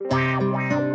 Wow, wow.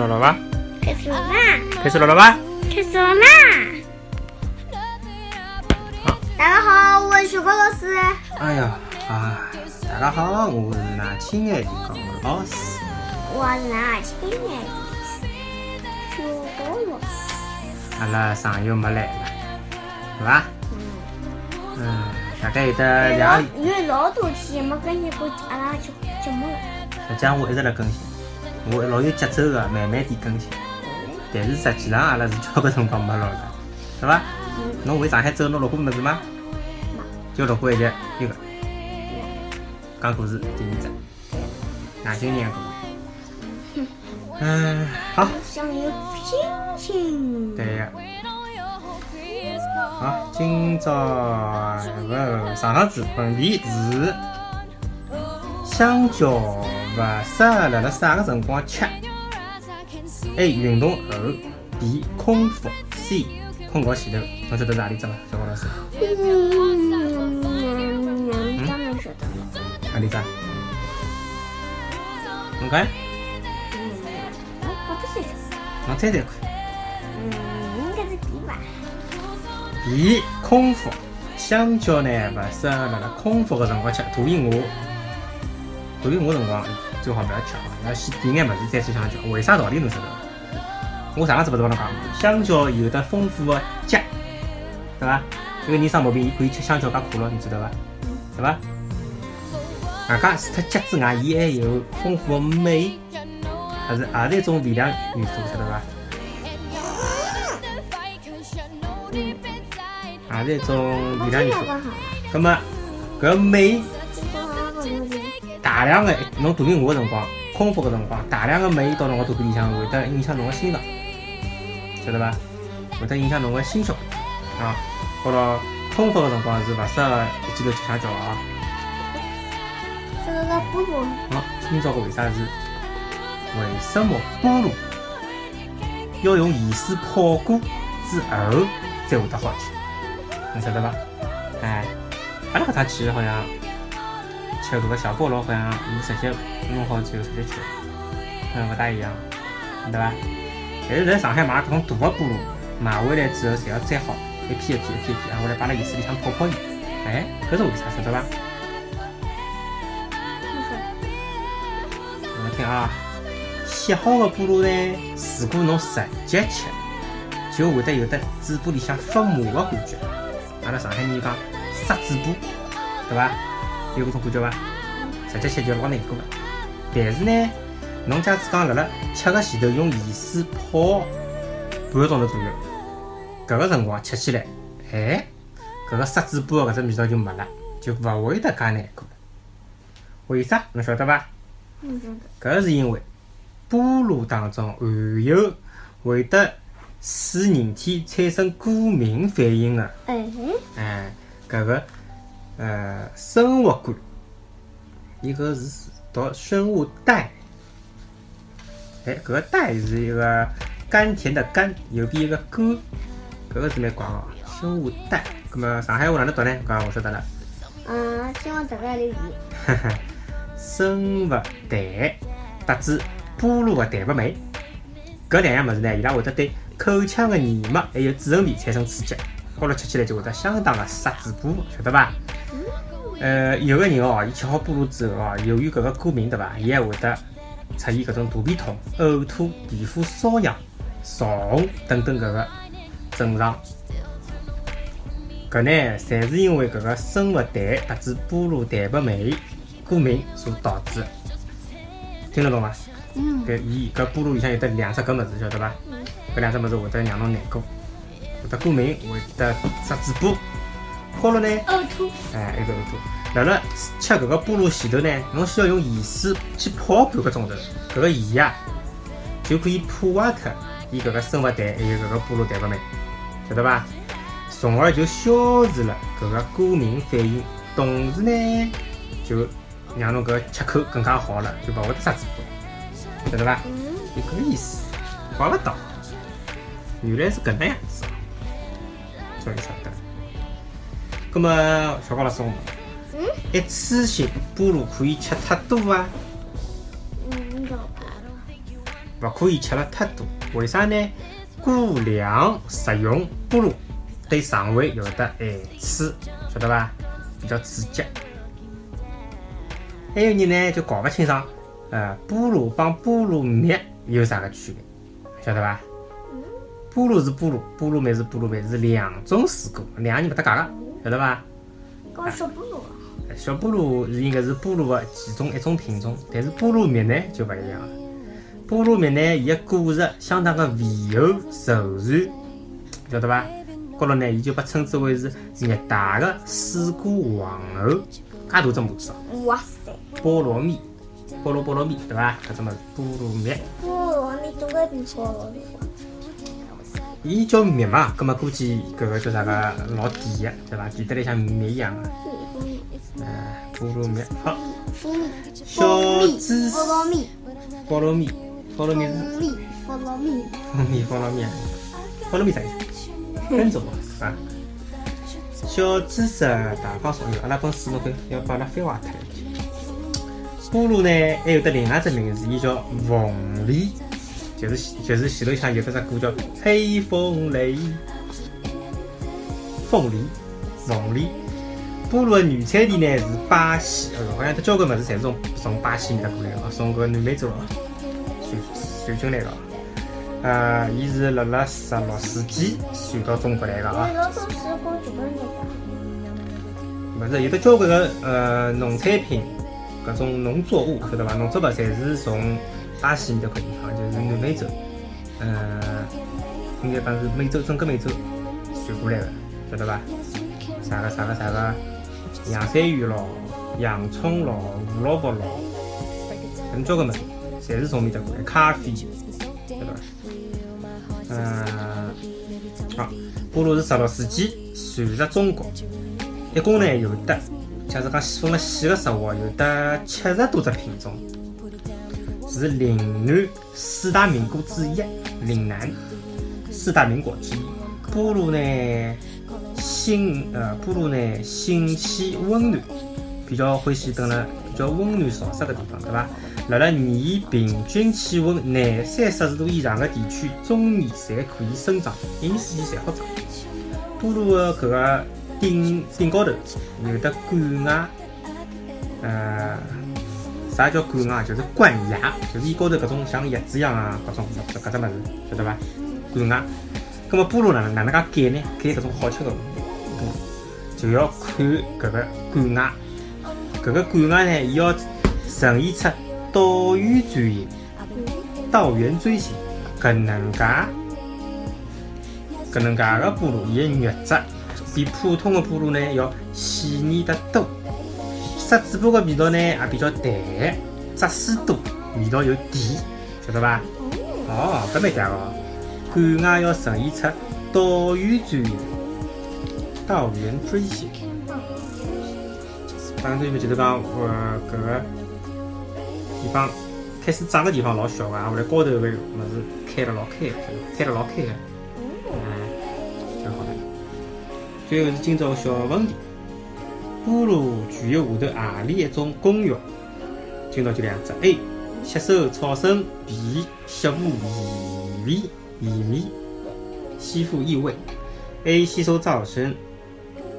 始了了吧？开始了啦！开始了了吧？开始了啦！大家好，我是小高老师。哎呀啊！大家好，我是那亲爱的高老师。我是那亲爱的小高老师。阿拉上游没来了，是吧？嗯，大概有得两有老多天没更新过阿拉节节目了。实际上我一直在更新，我老有节奏的，慢慢点更新。但是实际上阿拉是交关辰光没录了，是吧？侬回上海之后侬录过么子吗？就录过一集一个讲故事第二集，哪些年故事？嗯，好。对呀。好，今朝个上趟子问题是香蕉勿适合辣辣啥个辰光吃？A. 运动后，B. 空腹，C. 困觉前头。侬晓得是何里只伐？小高老师，嗯，当然晓得了。何里只？侬看，我我不是。侬猜猜看。嗯，应该是 B 吧。B. 空腹，香蕉呢勿适合辣辣空腹个辰光吃，肚皮饿。肚皮饿辰光最好勿要吃啊，要先点眼物事再吃香蕉。为啥道理侬晓得伐？我上趟子勿是帮侬讲过，香蕉有得丰富的钾，对伐？一个人生毛病，伊可以吃香蕉加可乐，你知道伐？对伐？外加除脱钾之外，伊还有丰富的镁，还是也是一种微量元素，晓得伐？也是一种微量元素。好。葛么搿镁。大量的侬肚皮饿个辰光，空腹个辰光，大量的镁到侬个肚皮里向会得影响侬个心脏，晓得伐？会得影响侬个心血管啊。到了空腹个辰光是勿适合一记头吃香蕉啊。这个个菠萝，好，今朝个为啥是？为什么菠萝要用盐水泡过之后才会得好吃？侬晓得伐？哎，阿拉搿趟去好像吃搿个小菠萝，好像伊直接弄好之后直接吃，好像勿大一样，对伐？但是在上海买搿种大个菠萝，买回来之后侪要摘好，一片一片一片一片，然后来摆辣盐水里向泡泡盐。哎，搿是为啥？晓得伐？侬听啊，洗好的菠萝呢，如果侬直接吃，就会得有的嘴巴里向发麻的感觉。阿拉上海人讲杀嘴巴，对伐？有搿种感觉伐？直接吃就老难过的。但是呢，侬假使讲辣辣吃个前头用盐水泡半个钟头左右，搿个辰光吃起来，哎，搿个杀嘴巴的搿只味道就没了，就勿会得介难过。为啥？侬晓得伐？嗯，搿是因为菠萝当中含有会得使人体产生过敏反应的，哎，哎，搿个呃生物苷，伊搿是读生物苷，哎，搿个苷是一个甘甜的甘，右边一个甘，搿个字蛮怪哦，生物苷。葛么上海话哪能读呢？搿我晓得了。嗯，希望大家留意。哈哈，生物蛋搭子菠萝的蛋白酶，搿两样物事呢，伊拉会得对口腔的黏膜还有嘴唇皮产生刺激，高头吃起来就会得相当的杀嘴巴，晓得伐？呃，有个人哦，伊吃好菠萝之后哦，由于搿个过敏对伐，伊还会得出现搿种肚皮痛、呕吐、皮肤瘙痒、潮红等等搿个症状。搿呢，侪是因为搿个生物苷导致菠萝蛋白酶过敏所导致的。听得懂伐？嗯，搿伊搿菠萝里向有得两只搿物事，晓得伐？搿两只物事会得让侬难过，会得过敏，会得杀嘴巴。好了呢，呕吐。哎，一个呕吐。辣辣吃搿个菠萝前头呢，侬需要用盐水去泡半个钟头。搿个盐呀，就可以破坏脱伊搿个生物蛋还有搿个菠萝蛋白酶，晓得伐？从而就消除了搿个过敏反应，同时呢，就让侬搿吃口更加好了，就勿会得杀嘴巴，晓得伐？就搿个意思，怪勿到，原来是搿能样子哦，终于晓得了。葛末小高老师，我问，一次性菠萝可以吃太多伐？嗯，有吧？勿可以吃了太多，为啥呢？过量食用菠萝对肠胃有得害处，晓得伐？比较刺激。还有人呢就搞勿清爽，呃，菠萝帮菠萝蜜有啥个区别，晓得伐？菠萝是菠萝，菠萝蜜是菠萝蜜，是两种水果，两个人勿搭界个，晓得伐？跟小菠萝。小菠萝是应该是菠萝的其中一种品种，但是菠萝蜜呢就勿一样了。菠萝蜜呢，伊个果实相当的肥厚柔软，晓得伐？高头呢，伊就被称之为是热带的水果皇后，介大只模子哦，哇塞！菠萝蜜，菠萝菠萝蜜，对伐？搿只物事菠萝蜜，菠萝蜜总归比菠萝蜜大。伊叫蜜嘛，葛末估计搿个叫啥个老甜个，对伐？甜得来像蜜一样个，嗯，菠萝蜜，好，小知识菠萝蜜，菠萝蜜，菠萝蜜是。蜜，菠萝蜜。蜜菠萝蜜，菠萝蜜啥意思？分种啊。小知识大放送，哟，阿拉本书侬看要把阿拉翻坏脱了。菠萝呢，还有得另外一只名字，伊叫凤梨，就是就是前头像有得只歌叫黑凤梨，凤梨，凤梨。菠萝的原产地呢是巴西，好像得交关物事侪是从从巴西面搭过来的，从搿南美洲哦传传进来的。呃，伊是辣辣十六世纪传到中国来的啊你。老多水果就跟那个。勿是有得交关个呃农产品，搿种农作物晓得伐？农作物侪是从巴西面搭块地方，就是南美洲，嗯，应该讲是美洲整个美洲传过来的，晓得伐？啥个啥个啥个洋山芋咯、洋葱咯、胡萝卜咯，搿种交关物事，侪是从面搭过来。咖啡，晓得伐？嗯，好，菠萝是十六世纪传入中国。一共呢有得，假如讲分了细个说话，有得七十多只品种，是岭南四大名果之一。岭南四大名果之一。菠萝呢，性呃菠萝呢性气温暖，比较欢喜蹲辣比较温暖潮湿个地方，对伐？辣辣年平均气温廿三摄氏度以上个地区，终年侪可以生长，一年四季侪好长。菠萝个搿个顶顶高头有的冠芽，呃，啥叫冠牙？就是冠芽，就是伊高头搿种像叶子一样啊，搿种搿搿只物事，晓得伐？冠牙。葛末菠萝哪能哪能介改呢？改搿种好吃个菠萝，就要看搿个冠牙。搿个冠牙呢，伊要呈现出倒圆锥形、倒圆锥形搿能介。搿能介个菠萝，伊个肉质比普通的菠萝呢要细腻得多，杀嘴巴个味道呢也比较淡，汁水多，味道又甜，晓得伐？哦，搿蛮嗲哦。冠芽要呈现出倒圆锥形，倒圆锥形。倒圆锥形就是讲，呃，搿个地方开始长个地方老小个，后来高头个物事开了老开个，开了老开个。嗯，就好了。最后是今朝个小问题：菠萝具有下头何里一种功效？今朝就两只：A. 吸收草生；B. 吸附异味，异味，吸附异味。A. 吸收噪声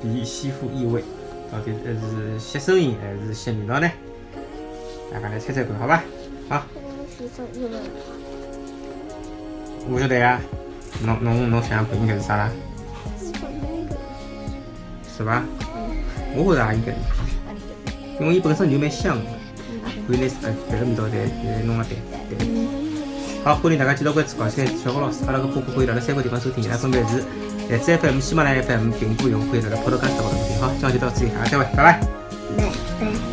；B. 吸附异味。到底是吸声音还是吸味道呢？大家来猜猜看，好吧？好，吸收异味。我晓得呀。侬侬侬想想看，应该是啥啦？是伐？我觉着也应该是，因为伊本身就蛮香的，可以拿呃别个味道再再弄个淡淡。好，欢迎大家继续关注高三小高老师，阿拉个播客可以辣辣三个地方收听，伊拉分别是荔枝 FM、喜马拉雅 FM、苹果用户可以辣辣 Podcast 高头收听。好，今天就到此，下个再会，拜拜。